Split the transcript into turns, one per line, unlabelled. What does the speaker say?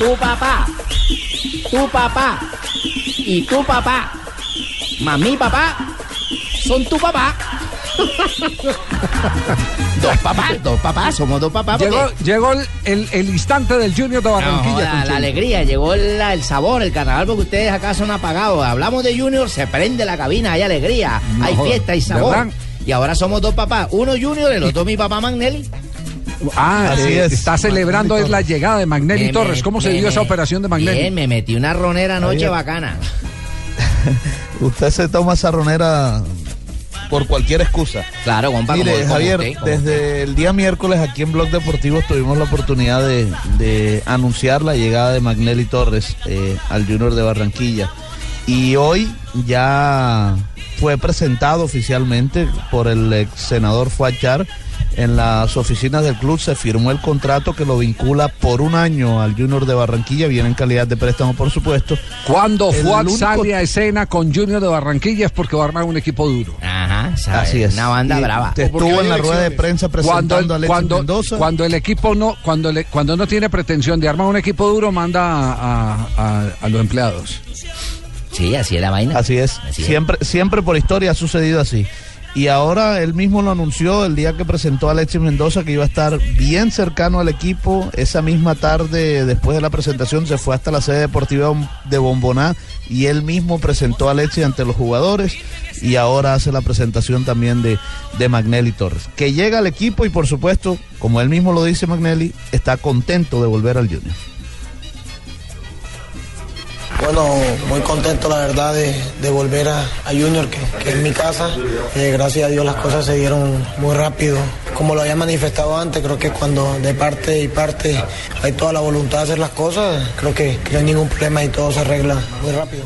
tu papá, tu papá y tu papá, mami papá, son tu papá. dos papás, dos papás, somos dos papás.
Llegó,
porque-
llegó el, el- el instante del Junior de Barranquilla.
la alegría, llegó la- el sabor, el carnaval, porque ustedes acá son apagados. Hablamos de Junior, se prende la cabina, hay alegría,
No
hay fiesta, hay sabor.
¿verdad?
Y ahora somos dos papás, uno Junior, el otro mi papá Magnelli.
Ah,
Así
eh,
es.
está celebrando es la llegada de Magnelli
Me-
Torres.
me-
¿Cómo se
me-
dio esa
me-
operación de Magnelli?
Bien, me metí una ronera anoche bacana.
Usted se toma esa ronera por cualquier excusa.
Claro, compa,
Mire,
como- como
Javier,
usted,
desde el día miércoles aquí en Blog Deportivo tuvimos la oportunidad de, de anunciar la llegada de Magnelli Torres eh, al Junior de Barranquilla. Y hoy ya fue presentado oficialmente por el ex senador Fuachar en las oficinas del club. Se firmó el contrato que lo vincula por un año al Junior de Barranquilla. Viene en calidad de préstamo, por supuesto.
Cuando Fuad
único-
sale a escena con Junior de Barranquilla es porque va a armar un equipo duro.
Ajá, sabe,
Así es.
Una banda
Y
brava.
Estuvo en la rueda de prensa
Cuando,
presentando a Alexis
cuando,
Mendoza.
cuando el equipo no, cuando, le- cuando no tiene pretensión de armar un equipo duro, manda a, a- a- a los empleados.
Sí, así es la vaina.
Así es.
Así es.
siempre, siempre por historia ha sucedido así. Y ahora él mismo lo anunció el día que presentó a Alexis Mendoza que iba a estar bien cercano al equipo. Esa misma tarde, después de la presentación, se fue hasta la sede deportiva de Bomboná y él mismo presentó a Alexis ante los jugadores y ahora hace la presentación también de, de Magnelli Torres. Que llega al equipo y por supuesto, como él mismo lo dice Magnelli, está contento de volver al Junior.
Bueno, muy contento la verdad de, volver a, Junior, que, es mi casa. Eh, gracias a Dios las cosas se dieron muy rápido. Como lo había manifestado antes, creo que cuando de parte y parte hay toda la voluntad de hacer las cosas, creo que no hay ningún problema y todo se arregla muy rápido.